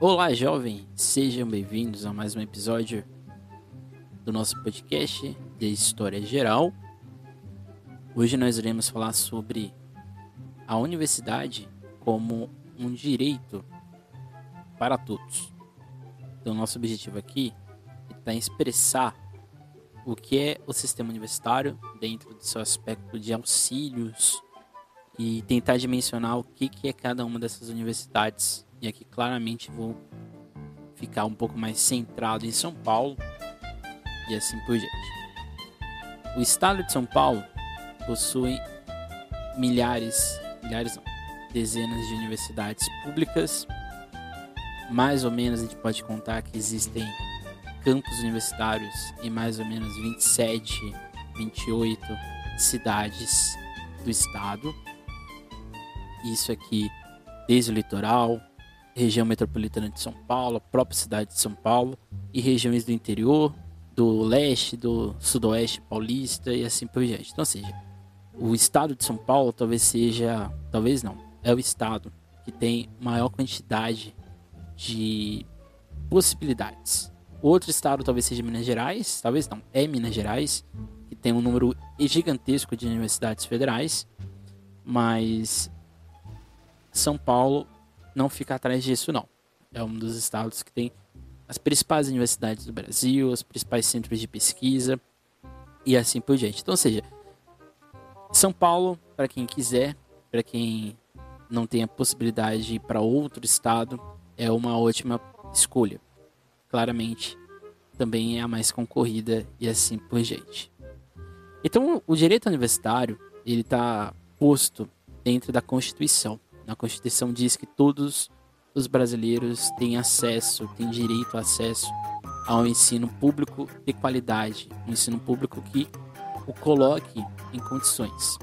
Olá, jovem! Sejam bem-vindos a mais um episódio do nosso podcast de História Geral. Hoje nós iremos falar sobre a universidade como um direito para todos. Então, nosso objetivo aqui é expressar o que é o sistema universitário dentro do seu aspecto de auxílios e tentar dimensionar o que, que é cada uma dessas universidades e aqui claramente vou ficar um pouco mais centrado em São Paulo e assim por diante. O estado de São Paulo possui milhares, milhares não, dezenas de universidades públicas. Mais ou menos a gente pode contar que existem campos universitários em mais ou menos 27, 28 cidades do estado. Isso aqui desde o litoral, região metropolitana de São Paulo, a própria cidade de São Paulo e regiões do interior, do leste, do sudoeste paulista e assim por diante. Então, ou seja, o estado de São Paulo talvez seja, talvez não, é o estado que tem maior quantidade de possibilidades. Outro estado talvez seja Minas Gerais, talvez não, é Minas Gerais, que tem um número gigantesco de universidades federais, mas São Paulo não fica atrás disso, não. É um dos estados que tem as principais universidades do Brasil, os principais centros de pesquisa e assim por diante. Então, ou seja, São Paulo, para quem quiser, para quem não tem a possibilidade de ir para outro estado, é uma ótima escolha. Claramente, também é a mais concorrida e assim por diante. Então, o direito universitário ele está posto dentro da Constituição. Na Constituição diz que todos os brasileiros têm acesso, têm direito a acesso ao ensino público de qualidade, um ensino público que o coloque em condições.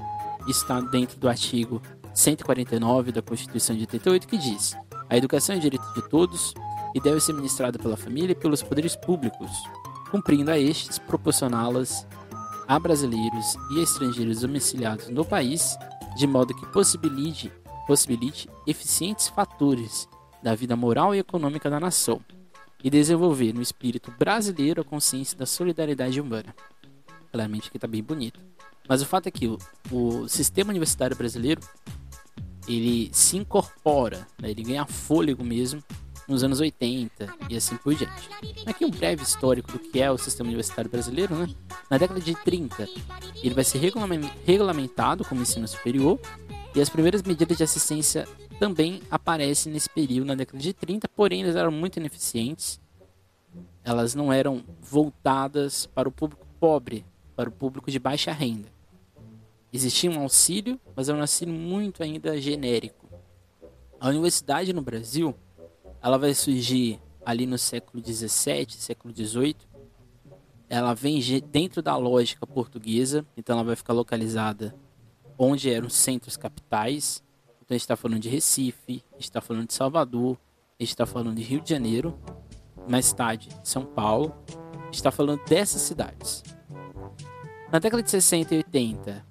Está dentro do artigo 149 da Constituição de 88 que diz: a educação é direito de todos e deve ser ministrada pela família e pelos poderes públicos, cumprindo a estes proporcioná-las a brasileiros e estrangeiros domiciliados no país, de modo que possibilite possibilite eficientes fatores da vida moral e econômica da nação e desenvolver no espírito brasileiro a consciência da solidariedade humana. Claramente que está bem bonito. Mas o fato é que o, o sistema universitário brasileiro ele se incorpora, né, ele ganha fôlego mesmo nos anos 80 e assim por diante. Aqui um breve histórico do que é o sistema universitário brasileiro, né? Na década de 30, ele vai ser regulamentado como ensino superior e as primeiras medidas de assistência também aparecem nesse período, na década de 30, porém elas eram muito ineficientes. Elas não eram voltadas para o público pobre, para o público de baixa renda. Existia um auxílio, mas era um auxílio muito ainda genérico. A universidade no Brasil, ela vai surgir ali no século 17, século 18. Ela vem dentro da lógica portuguesa, então ela vai ficar localizada onde eram centros capitais. Então a gente está falando de Recife, a está falando de Salvador, a está falando de Rio de Janeiro, mais tarde São Paulo. A está falando dessas cidades. Na década de 60 e 80,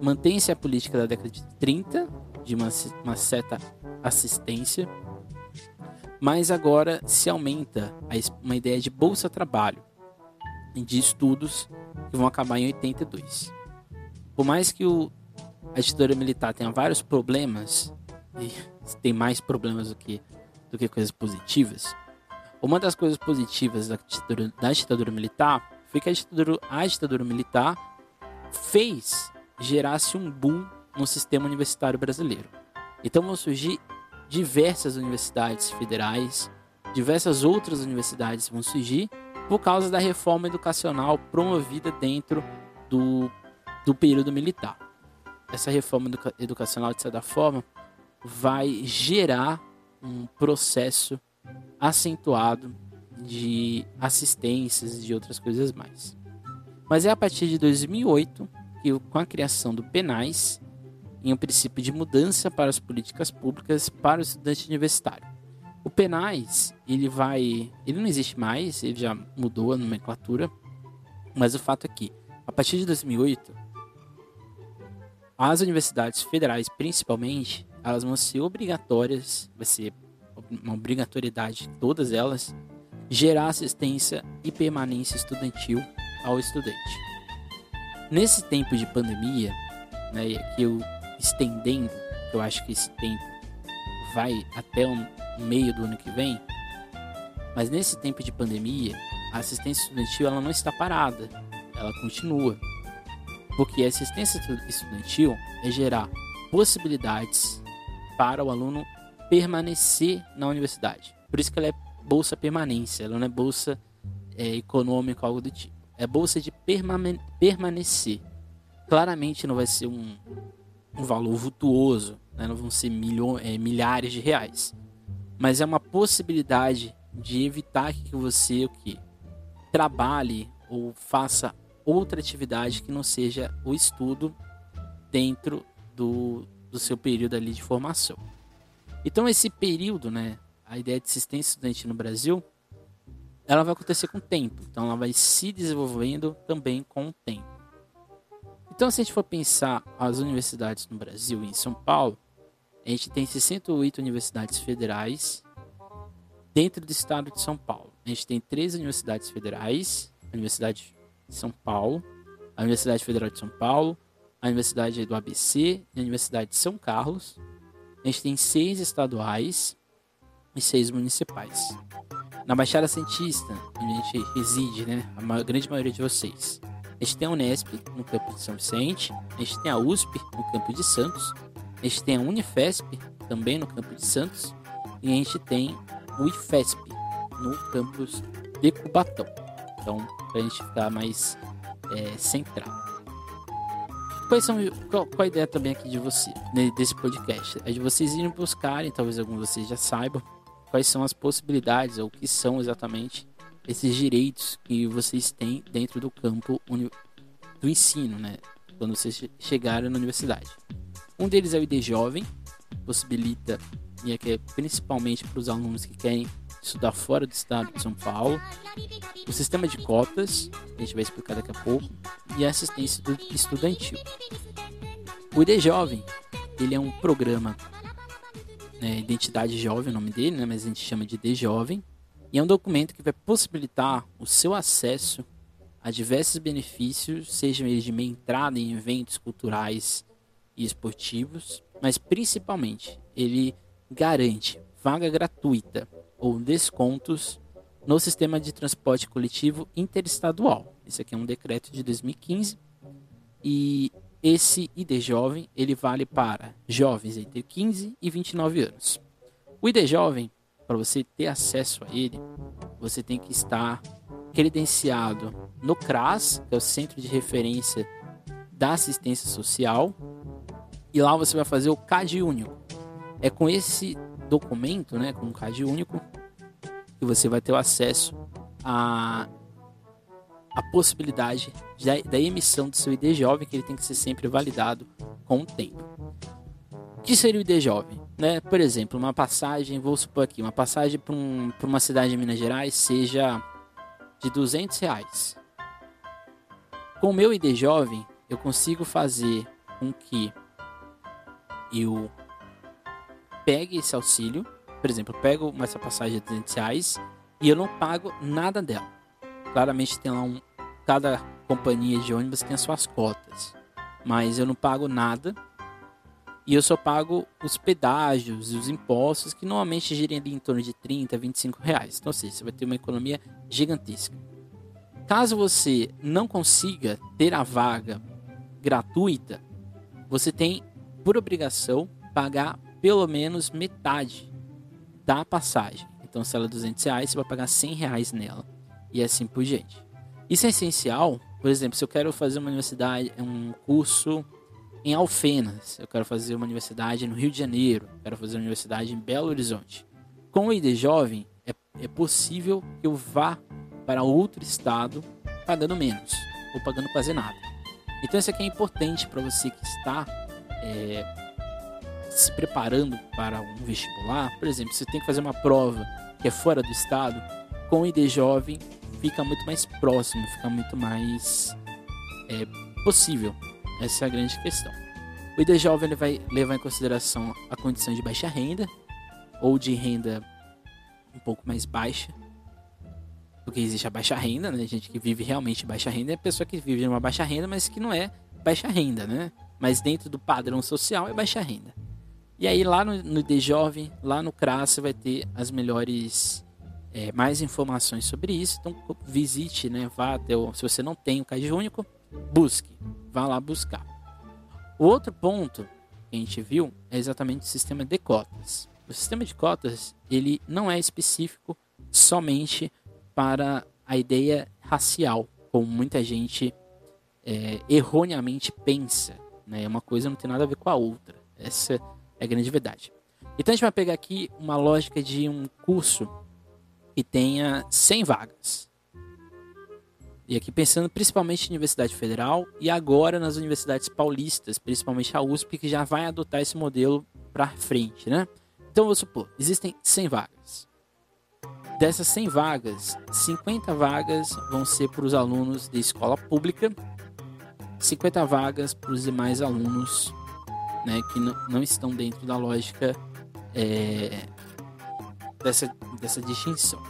mantém-se a política da década de 30, de uma, uma certa assistência, mas agora se aumenta uma ideia de bolsa-trabalho de estudos que vão acabar em 82. Por mais que o a ditadura militar tenha vários problemas, e tem mais problemas do que, do que coisas positivas, uma das coisas positivas da ditadura, da ditadura militar foi que a ditadura, a ditadura militar fez gerasse um boom no sistema universitário brasileiro. Então vão surgir diversas universidades federais, diversas outras universidades vão surgir por causa da reforma educacional promovida dentro do, do período militar essa reforma educa educacional, de certa forma, vai gerar um processo acentuado de assistências e de outras coisas mais. Mas é a partir de 2008 que, com a criação do PENAIS, em um princípio de mudança para as políticas públicas para o estudante universitário. O PENAIS, ele vai, ele não existe mais, ele já mudou a nomenclatura, mas o fato é que, a partir de 2008, as universidades federais, principalmente, elas vão ser obrigatórias, vai ser uma obrigatoriedade de todas elas, gerar assistência e permanência estudantil ao estudante. Nesse tempo de pandemia, né, e aqui eu estendendo, eu acho que esse tempo vai até o meio do ano que vem, mas nesse tempo de pandemia, a assistência estudantil ela não está parada, ela continua. Porque a assistência estudantil é gerar possibilidades para o aluno permanecer na universidade. Por isso que ela é bolsa permanência, ela não é bolsa é, econômica algo do tipo. É bolsa de permanecer. Claramente não vai ser um, um valor vultuoso, né? não vão ser é, milhares de reais. Mas é uma possibilidade de evitar que você o que trabalhe ou faça outra atividade que não seja o estudo dentro do, do seu período ali de formação. Então esse período, né, a ideia de assistência estudante no Brasil, ela vai acontecer com o tempo. Então ela vai se desenvolvendo também com o tempo. Então se a gente for pensar as universidades no Brasil e em São Paulo, a gente tem 68 universidades federais dentro do estado de São Paulo. A gente tem três universidades federais, a Universidade de São Paulo, a Universidade Federal de São Paulo, a Universidade do ABC e a Universidade de São Carlos. A gente tem seis estaduais e seis municipais. Na Baixada Santista, onde a gente reside, né, a grande maioria de vocês, a gente tem a Unesp, no campo de São Vicente, a gente tem a USP, no campo de Santos, a gente tem a Unifesp, também no campo de Santos, e a gente tem o IFESP, no campus de Cubatão. Então, para a gente ficar mais é, centrado. Quais são, qual, qual, a ideia também aqui de você, né, desse podcast? É de vocês irem buscarem, talvez alguns de vocês já saibam, quais são as possibilidades, ou o que são exatamente esses direitos que vocês têm dentro do campo do ensino, né? Quando vocês chegarem na universidade. Um deles é o ID Jovem, possibilita, e aqui é principalmente para os alunos que querem estudar fora do estado de São Paulo, o sistema de cotas, a gente vai explicar daqui a pouco, e a assistência estudantil. O ID Jovem, ele é um programa, né, Identidade Jovem, é o nome dele, né, mas a gente chama de ID Jovem, e é um documento que vai possibilitar o seu acesso a diversos benefícios, sejam eles de meia entrada em eventos culturais e esportivos, mas principalmente ele garante vaga gratuita ou descontos no sistema de transporte coletivo interestadual. Esse aqui é um decreto de 2015 e esse ID Jovem ele vale para jovens entre 15 e 29 anos. O ID Jovem, para você ter acesso a ele, você tem que estar credenciado no CRAS, que é o Centro de Referência da Assistência Social, e lá você vai fazer o CAD único. É com esse documento, né, com um CAD único, que você vai ter o acesso a a possibilidade da, da emissão do seu ID jovem, que ele tem que ser sempre validado com o tempo. O que seria o ID jovem? Né? Por exemplo, uma passagem, vou supor aqui, uma passagem para um, uma cidade de Minas Gerais seja de 200 reais. Com o meu ID jovem, eu consigo fazer com que eu pegue esse auxílio, por exemplo, eu pego essa passagem de 200 reais e eu não pago nada dela. Claramente tem lá um. Cada companhia de ônibus tem as suas cotas. Mas eu não pago nada. E eu só pago os pedágios e os impostos que normalmente girem ali em torno de 30, 25 reais. Então, ou seja, você vai ter uma economia gigantesca. Caso você não consiga ter a vaga gratuita, você tem por obrigação pagar pelo menos metade da passagem. Então, se ela é 200 reais, você vai pagar 100 reais nela. E assim por diante. Isso é essencial. Por exemplo, se eu quero fazer uma universidade, um curso em Alfenas, eu quero fazer uma universidade no Rio de Janeiro, quero fazer uma universidade em Belo Horizonte. Com o ID Jovem, é, é possível que eu vá para outro estado pagando menos, ou pagando quase nada. Então, isso aqui é importante para você que está é, se preparando para um vestibular, por exemplo, você tem que fazer uma prova que é fora do estado, com o ID jovem fica muito mais próximo, fica muito mais é, possível. Essa é a grande questão. O ID jovem ele vai levar em consideração a condição de baixa renda ou de renda um pouco mais baixa, porque existe a baixa renda, né? Gente que vive realmente baixa renda é a pessoa que vive numa baixa renda, mas que não é baixa renda, né? Mas dentro do padrão social é baixa renda. E aí lá no, no De Jovem, lá no CRAS, você vai ter as melhores, é, mais informações sobre isso. Então visite, né? Vá até o, se você não tem o CAD único, busque, vá lá buscar. O outro ponto que a gente viu é exatamente o sistema de cotas. O sistema de cotas ele não é específico somente para a ideia racial, como muita gente é, erroneamente pensa. Né? Uma coisa não tem nada a ver com a outra. Essa é grande verdade. Então a gente vai pegar aqui uma lógica de um curso que tenha 100 vagas. E aqui pensando principalmente em Universidade Federal e agora nas universidades paulistas, principalmente a USP, que já vai adotar esse modelo para frente, né? Então vamos supor, existem 100 vagas. Dessas 100 vagas, 50 vagas vão ser para os alunos de escola pública, 50 vagas para os demais alunos né, que não estão dentro da lógica é, dessa, dessa distinção.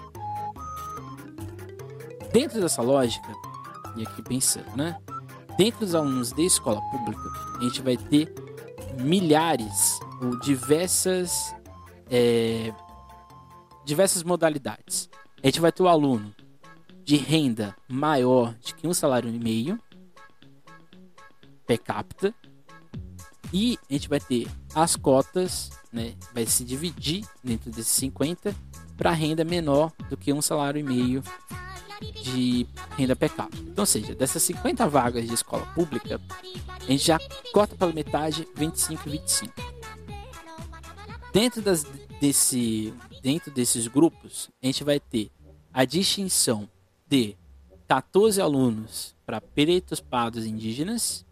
Dentro dessa lógica, e aqui pensando, né? Dentro dos alunos de escola pública, a gente vai ter milhares ou diversas é, diversas modalidades. A gente vai ter o aluno de renda maior de que um salário e meio per capita e a gente vai ter as cotas, né? Vai se dividir dentro desses 50 para renda menor do que um salário e meio de renda per capita. Então, ou seja, dessas 50 vagas de escola pública, a gente já cota pela metade 25 e 25. Dentro, das, desse, dentro desses grupos, a gente vai ter a distinção de 14 alunos para pretos, pardos indígenas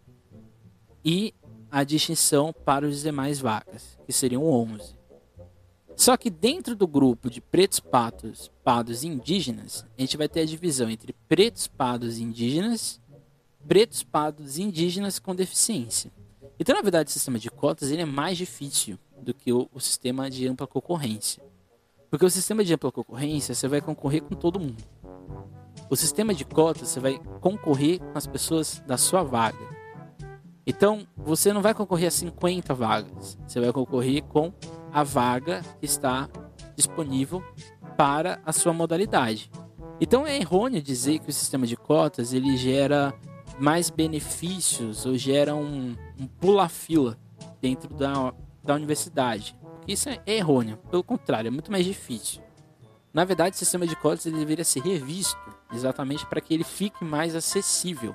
e a distinção para os demais vagas, que seriam 11. Só que dentro do grupo de pretos, patos, pardos e indígenas, a gente vai ter a divisão entre pretos, pardos e indígenas, pretos, pardos e indígenas com deficiência. Então, na verdade, o sistema de cotas ele é mais difícil do que o, o sistema de ampla concorrência. Porque o sistema de ampla concorrência, você vai concorrer com todo mundo. O sistema de cotas, você vai concorrer com as pessoas da sua vaga. Então, você não vai concorrer a 50 vagas. Você vai concorrer com a vaga que está disponível para a sua modalidade. Então é errôneo dizer que o sistema de cotas ele gera mais benefícios ou gera um, um pula-fila dentro da, da universidade. Isso é errôneo, pelo contrário, é muito mais difícil. Na verdade, o sistema de cotas ele deveria ser revisto exatamente para que ele fique mais acessível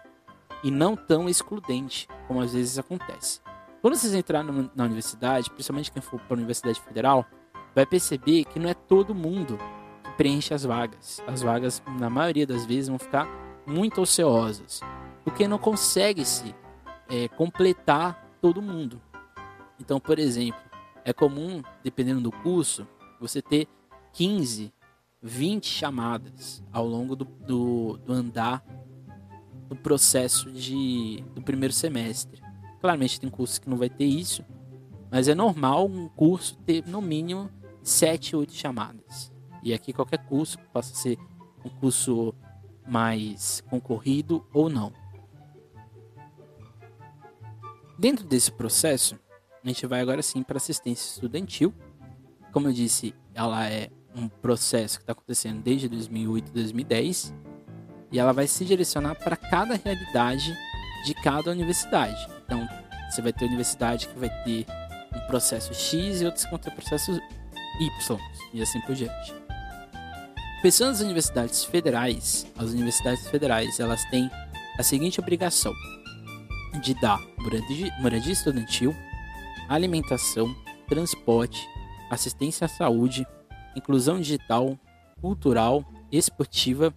e não tão excludente, como às vezes acontece. Quando vocês entrarem na universidade, principalmente quem for para a Universidade Federal, vai perceber que não é todo mundo que preenche as vagas. As vagas, na maioria das vezes, vão ficar muito ociosas, porque não consegue se é, completar todo mundo. Então, por exemplo, é comum, dependendo do curso, você ter 15, 20 chamadas ao longo do, do, do andar do processo de, do primeiro semestre. Claramente tem cursos que não vai ter isso, mas é normal um curso ter no mínimo 7, 8 chamadas. E aqui qualquer curso possa ser um curso mais concorrido ou não. Dentro desse processo, a gente vai agora sim para assistência estudantil. Como eu disse, ela é um processo que está acontecendo desde 2008 e 2010 e ela vai se direcionar para cada realidade de cada universidade. Então, você vai ter universidade que vai ter um processo X e outros que vão ter processos Y e assim por diante. Pensando nas universidades federais, as universidades federais elas têm a seguinte obrigação de dar moradia, moradia estudantil, alimentação, transporte, assistência à saúde, inclusão digital, cultural, esportiva,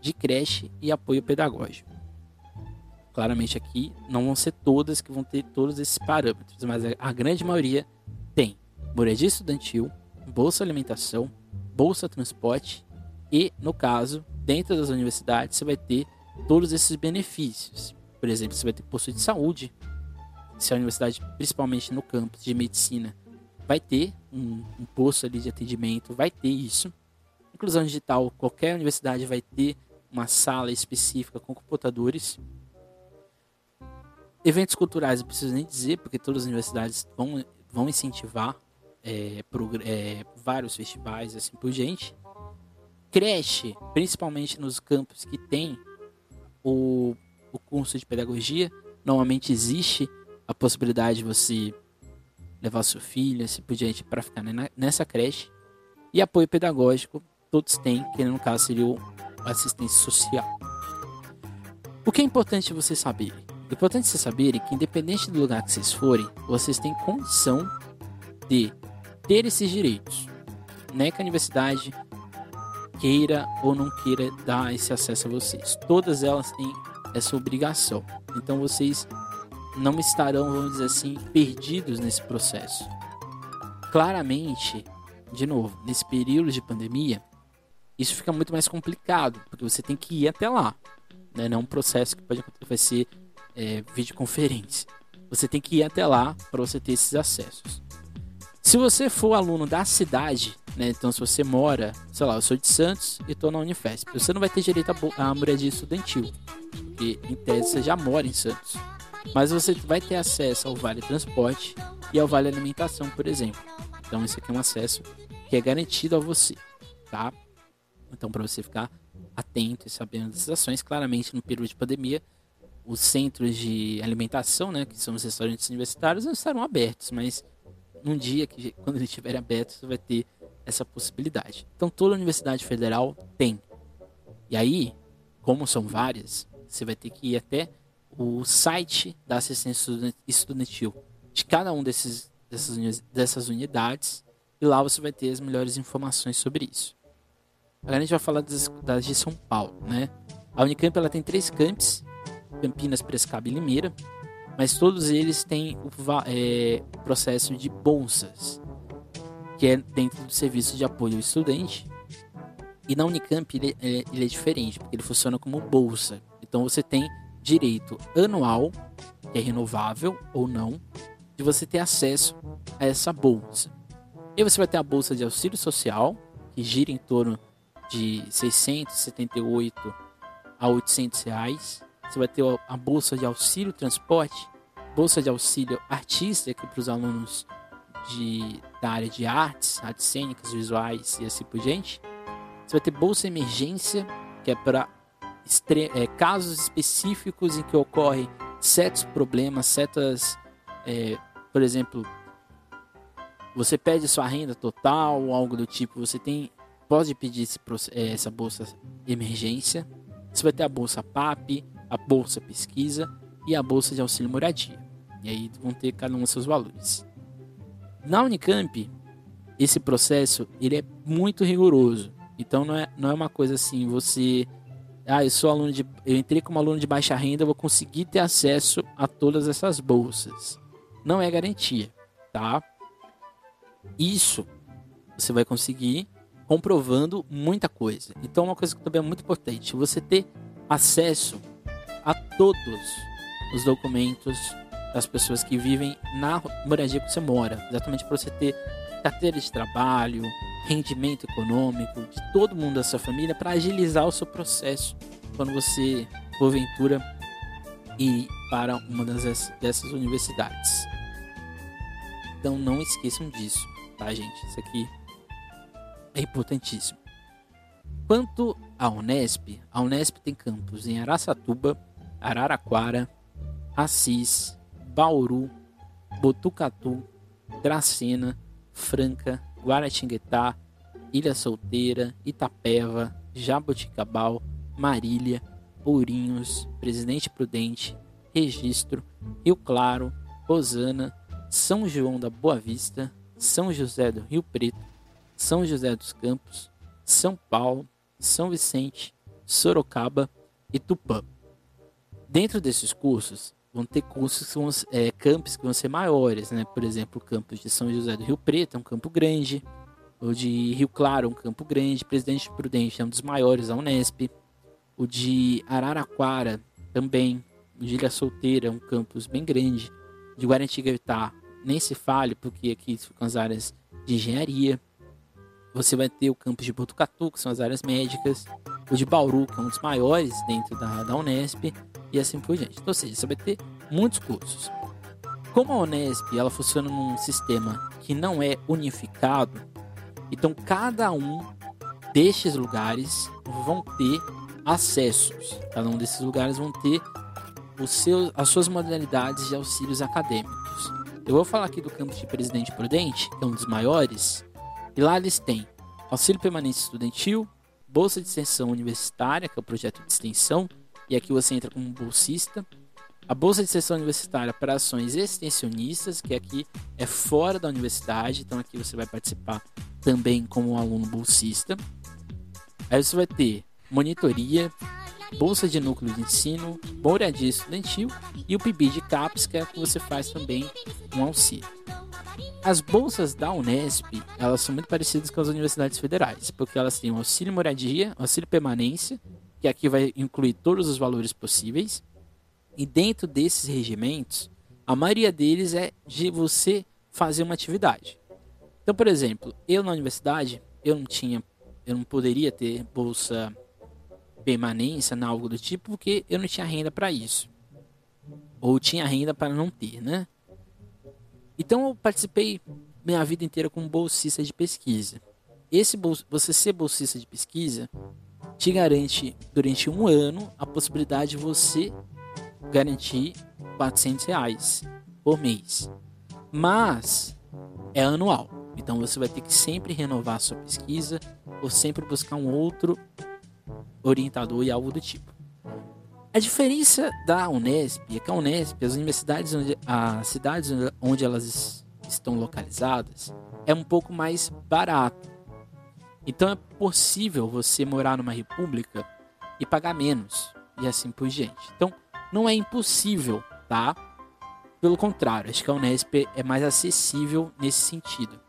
de creche e apoio pedagógico. Claramente aqui não vão ser todas que vão ter todos esses parâmetros, mas a grande maioria tem moradia estudantil, bolsa alimentação, bolsa transporte e, no caso, dentro das universidades você vai ter todos esses benefícios. Por exemplo, você vai ter posto de saúde. Se a universidade, principalmente no campus de medicina, vai ter um, um posto ali de atendimento, vai ter isso. Inclusão digital, qualquer universidade vai ter uma sala específica com computadores. Eventos culturais, não preciso nem dizer, porque todas as universidades vão, vão incentivar é, é, vários festivais assim por diante. Creche, principalmente nos campos que tem o, o curso de pedagogia, normalmente existe a possibilidade de você levar seu filho, assim por diante, para ficar nessa creche. E apoio pedagógico, todos têm, que no caso seria o assistência social. O que é importante você saber? É importante você saber que, independente do lugar que vocês forem, vocês têm condição de ter esses direitos. Não é que a universidade queira ou não queira dar esse acesso a vocês. Todas elas têm essa obrigação. Então vocês não estarão, vamos dizer assim, perdidos nesse processo. Claramente, de novo, nesse período de pandemia, isso fica muito mais complicado, porque você tem que ir até lá. Né? Não é um processo que pode vai ser é, videoconferência. Você tem que ir até lá para você ter esses acessos. Se você for aluno da cidade, né, então se você mora, sei lá, eu sou de Santos e estou na Unifesp, você não vai ter direito à moradia estudantil, porque em tese você já mora em Santos. Mas você vai ter acesso ao Vale Transporte e ao Vale Alimentação, por exemplo. Então esse aqui é um acesso que é garantido a você, tá? Então para você ficar atento e sabendo dessas ações, claramente no período de pandemia, os centros de alimentação, né, que são os restaurantes universitários, não estarão abertos, mas num dia que quando ele estiver aberto, você vai ter essa possibilidade. Então toda universidade federal tem. E aí, como são várias, você vai ter que ir até o site da assistência estudantil de cada um desses dessas, dessas unidades e lá você vai ter as melhores informações sobre isso. Agora a gente vai falar das, das de São Paulo, né? A Unicamp ela tem três camps, Campinas, Prescaba e Limeira mas todos eles têm o é, processo de bolsas, que é dentro do serviço de apoio ao estudante. E na Unicamp ele, é, ele é diferente, porque ele funciona como bolsa. Então você tem direito anual, que é renovável ou não, de você ter acesso a essa bolsa. E você vai ter a bolsa de auxílio social, que gira em torno de 678 a 800 reais. Você vai ter a bolsa de auxílio transporte, bolsa de auxílio artística para os alunos de, da área de artes, artes cênicas, visuais e assim por diante. Você vai ter bolsa emergência, que é para é, casos específicos em que ocorrem certos problemas, certas, é, por exemplo, você pede sua renda total ou algo do tipo, você tem pode pedir esse, é, essa bolsa emergência. Você vai ter a bolsa PAP, a bolsa pesquisa e a bolsa de auxílio moradia. E aí vão ter cada um seus valores. Na Unicamp, esse processo ele é muito rigoroso. Então não é, não é uma coisa assim, você ah, eu sou aluno de eu entrei como aluno de baixa renda, vou conseguir ter acesso a todas essas bolsas. Não é garantia, tá? Isso você vai conseguir comprovando muita coisa. Então uma coisa que também é muito importante, você ter acesso a todos os documentos das pessoas que vivem na moradia que você mora, exatamente para você ter carteira de trabalho, rendimento econômico de todo mundo da sua família para agilizar o seu processo quando você porventura ir para uma das, dessas universidades. Então não esqueçam disso, tá, gente? Isso aqui é importantíssimo. Quanto à Unesp, a Unesp tem campus em Araçatuba, Araraquara, Assis, Bauru, Botucatu, Dracena, Franca, Guaratinguetá, Ilha Solteira, Itapeva, Jaboticabal, Marília, Ourinhos, Presidente Prudente, Registro, Rio Claro, Rosana, São João da Boa Vista, São José do Rio Preto, São José dos Campos, São Paulo, São Vicente, Sorocaba e Tupã. Dentro desses cursos, vão ter cursos que vão, é, campos que vão ser maiores, né? Por exemplo, o campus de São José do Rio Preto é um campo grande, o de Rio Claro é um campo grande, Presidente Prudente é um dos maiores da Unesp, o de Araraquara também, o de Ilha Solteira é um campus bem grande, de Guaratinguetá nem se fale, porque aqui ficam as áreas de engenharia. Você vai ter o campus de Botucatu, que são as áreas médicas, o de Bauru, que é um dos maiores dentro da, da Unesp, e assim por diante. Então, ou seja, você vai ter muitos cursos. Como a Unesp ela funciona num sistema que não é unificado, então cada um destes lugares vão ter acessos. Cada um desses lugares vão ter os seus, as suas modalidades de auxílios acadêmicos. Eu vou falar aqui do campus de Presidente Prudente, que é um dos maiores, e lá eles têm auxílio permanente estudantil, bolsa de extensão universitária, que é o projeto de extensão, e aqui você entra como bolsista, a bolsa de extensão universitária para ações extensionistas, que aqui é fora da universidade, então aqui você vai participar também como aluno bolsista. Aí você vai ter monitoria, bolsa de núcleo de ensino, moradia estudantil e o PIB de CAPES, que é que você faz também um auxílio. As bolsas da Unesp, elas são muito parecidas com as universidades federais, porque elas têm auxílio moradia, auxílio permanência, que aqui vai incluir todos os valores possíveis, e dentro desses regimentos, a maioria deles é de você fazer uma atividade. Então, por exemplo, eu na universidade, eu não tinha, eu não poderia ter bolsa permanência, algo do tipo, porque eu não tinha renda para isso. Ou tinha renda para não ter, né? Então eu participei minha vida inteira como bolsista de pesquisa. Esse você ser bolsista de pesquisa te garante durante um ano a possibilidade de você garantir 400 reais por mês. Mas é anual. Então você vai ter que sempre renovar sua pesquisa ou sempre buscar um outro orientador e algo do tipo. A diferença da Unesp é que a Unesp, as universidades, onde, as cidades onde elas estão localizadas, é um pouco mais barato. Então é possível você morar numa república e pagar menos e assim por diante. Então não é impossível, tá? Pelo contrário, acho que a Unesp é mais acessível nesse sentido.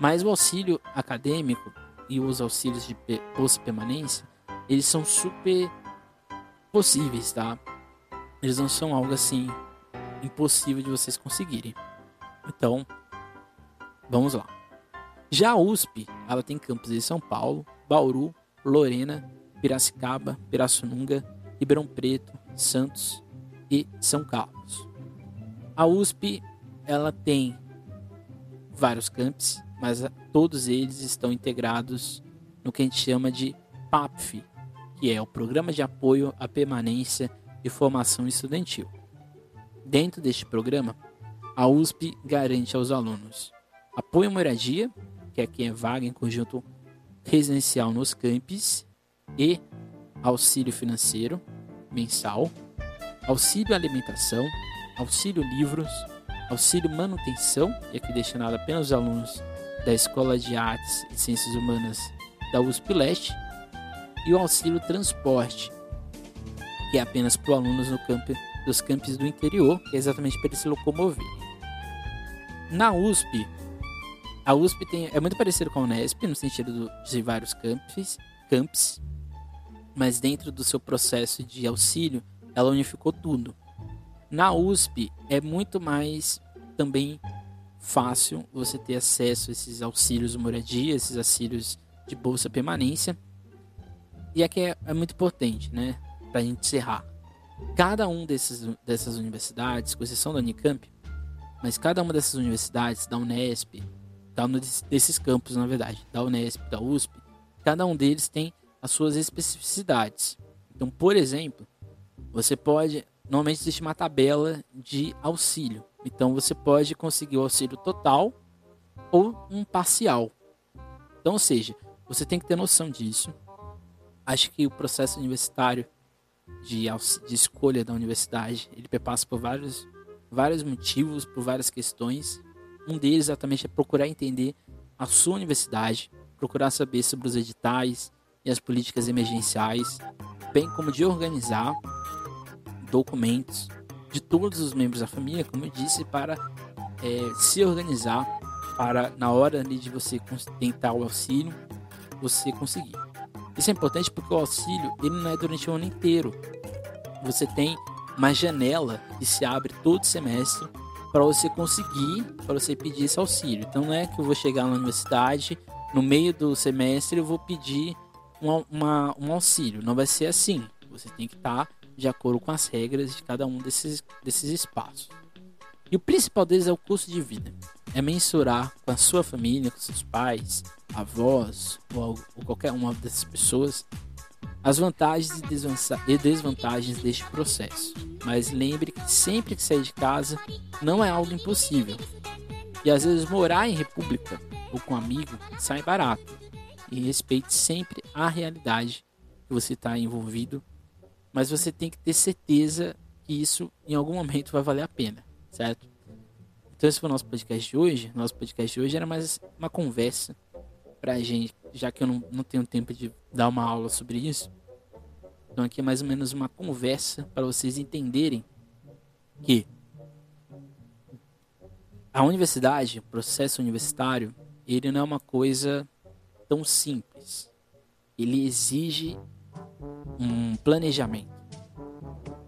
Mas o auxílio acadêmico e os auxílios de bolsa permanência eles são super possíveis, tá? Eles não são algo assim impossível de vocês conseguirem. Então, vamos lá. Já a USP, ela tem campos em São Paulo, Bauru, Lorena, Piracicaba, Pirassununga, Ribeirão Preto, Santos e São Carlos. A USP, ela tem vários campos, mas todos eles estão integrados no que a gente chama de PAPF, que é o Programa de Apoio à Permanência e Formação Estudantil. Dentro deste programa, a USP garante aos alunos apoio à moradia, que quem é vaga em conjunto residencial nos campos, e auxílio financeiro mensal, auxílio alimentação, auxílio livros, auxílio manutenção, e aqui destinado apenas aos alunos da Escola de Artes e Ciências Humanas da USP Leste, e o auxílio transporte, que é apenas para os alunos no dos campos do interior, que é exatamente para eles se locomoverem. Na USP, a USP tem, é muito parecido com a Unesp, no sentido de vários campos, campos, mas dentro do seu processo de auxílio, ela unificou tudo. Na USP, é muito mais também fácil você ter acesso a esses auxílios de moradia, esses auxílios de bolsa permanência, e aqui é, é muito importante, né? Para a gente encerrar. Cada um desses, dessas universidades, com exceção da Unicamp, mas cada uma dessas universidades, da Unesp, cada um desses campos, na verdade, da Unesp, da USP, cada um deles tem as suas especificidades. Então, por exemplo, você pode. Normalmente existe uma tabela de auxílio. Então, você pode conseguir o auxílio total ou um parcial. Então, ou seja, você tem que ter noção disso acho que o processo universitário de, de escolha da universidade ele passa por vários, vários motivos, por várias questões. Um deles exatamente é procurar entender a sua universidade, procurar saber sobre os editais e as políticas emergenciais, bem como de organizar documentos de todos os membros da família, como eu disse, para é, se organizar para na hora ali de você tentar o auxílio, você conseguir. Isso é importante porque o auxílio ele não é durante o ano inteiro. Você tem uma janela que se abre todo semestre para você conseguir, para você pedir esse auxílio. Então não é que eu vou chegar na universidade no meio do semestre eu vou pedir uma, uma, um auxílio. Não vai ser assim. Você tem que estar tá de acordo com as regras de cada um desses, desses espaços. E o principal deles é o custo de vida. É mensurar com a sua família, com seus pais, avós ou, ou qualquer uma dessas pessoas as vantagens e desvantagens deste processo. Mas lembre que sempre que sair de casa não é algo impossível. E às vezes morar em república ou com amigo sai barato. E respeite sempre a realidade que você está envolvido. Mas você tem que ter certeza que isso em algum momento vai valer a pena, certo? Então esse foi o nosso podcast de hoje. Nosso podcast de hoje era mais uma conversa pra gente, já que eu não, não tenho tempo de dar uma aula sobre isso. Então aqui é mais ou menos uma conversa para vocês entenderem que a universidade, o processo universitário, ele não é uma coisa tão simples. Ele exige um planejamento.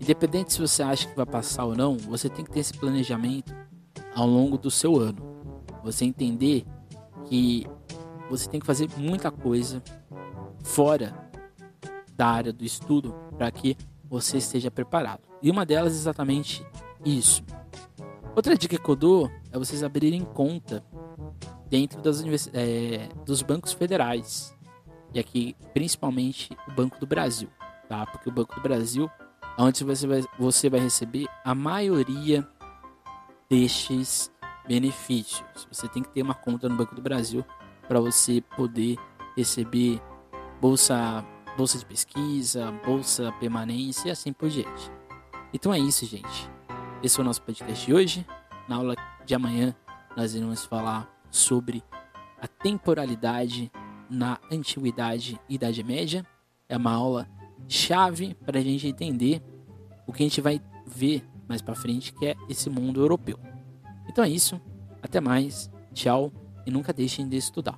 Independente se você acha que vai passar ou não, você tem que ter esse planejamento ao longo do seu ano. Você entender que você tem que fazer muita coisa fora da área do estudo para que você esteja preparado. E uma delas é exatamente isso. Outra dica que eu dou é vocês abrirem conta dentro das é, dos bancos federais. E aqui, principalmente, o Banco do Brasil. Tá? Porque o Banco do Brasil onde você vai, você vai receber a maioria destes benefícios. Você tem que ter uma conta no Banco do Brasil para você poder receber bolsa bolsa de pesquisa, bolsa permanência e assim por diante. Então é isso, gente. Esse é o nosso podcast de hoje. Na aula de amanhã, nós iremos falar sobre a temporalidade na Antiguidade e Idade Média. É uma aula chave para a gente entender o que a gente vai ver mais para frente, que é esse mundo europeu. Então é isso. Até mais. Tchau. E nunca deixem de estudar.